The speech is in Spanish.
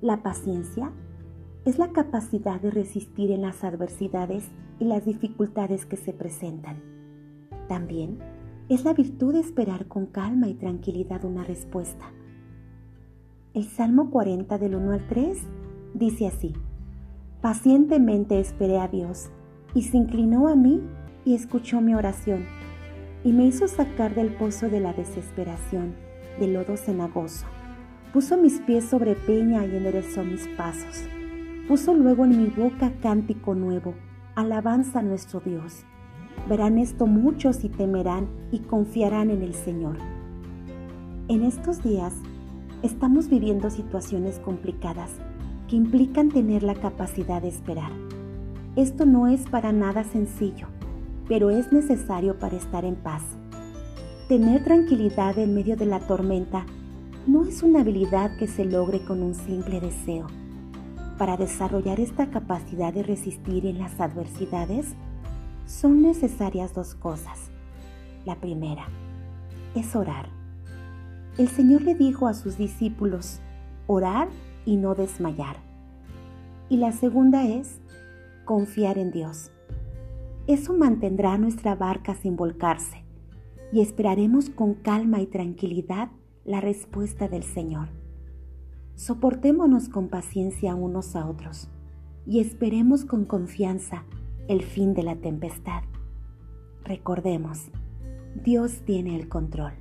La paciencia es la capacidad de resistir en las adversidades y las dificultades que se presentan. También es la virtud de esperar con calma y tranquilidad una respuesta. El Salmo 40 del 1 al 3 dice así, Pacientemente esperé a Dios, y se inclinó a mí y escuchó mi oración, y me hizo sacar del pozo de la desesperación, del lodo cenagoso. Puso mis pies sobre peña y enderezó mis pasos. Puso luego en mi boca cántico nuevo, alabanza a nuestro Dios. Verán esto muchos y temerán y confiarán en el Señor. En estos días Estamos viviendo situaciones complicadas que implican tener la capacidad de esperar. Esto no es para nada sencillo, pero es necesario para estar en paz. Tener tranquilidad en medio de la tormenta no es una habilidad que se logre con un simple deseo. Para desarrollar esta capacidad de resistir en las adversidades, son necesarias dos cosas. La primera es orar. El Señor le dijo a sus discípulos, orar y no desmayar. Y la segunda es confiar en Dios. Eso mantendrá nuestra barca sin volcarse y esperaremos con calma y tranquilidad la respuesta del Señor. Soportémonos con paciencia unos a otros y esperemos con confianza el fin de la tempestad. Recordemos, Dios tiene el control.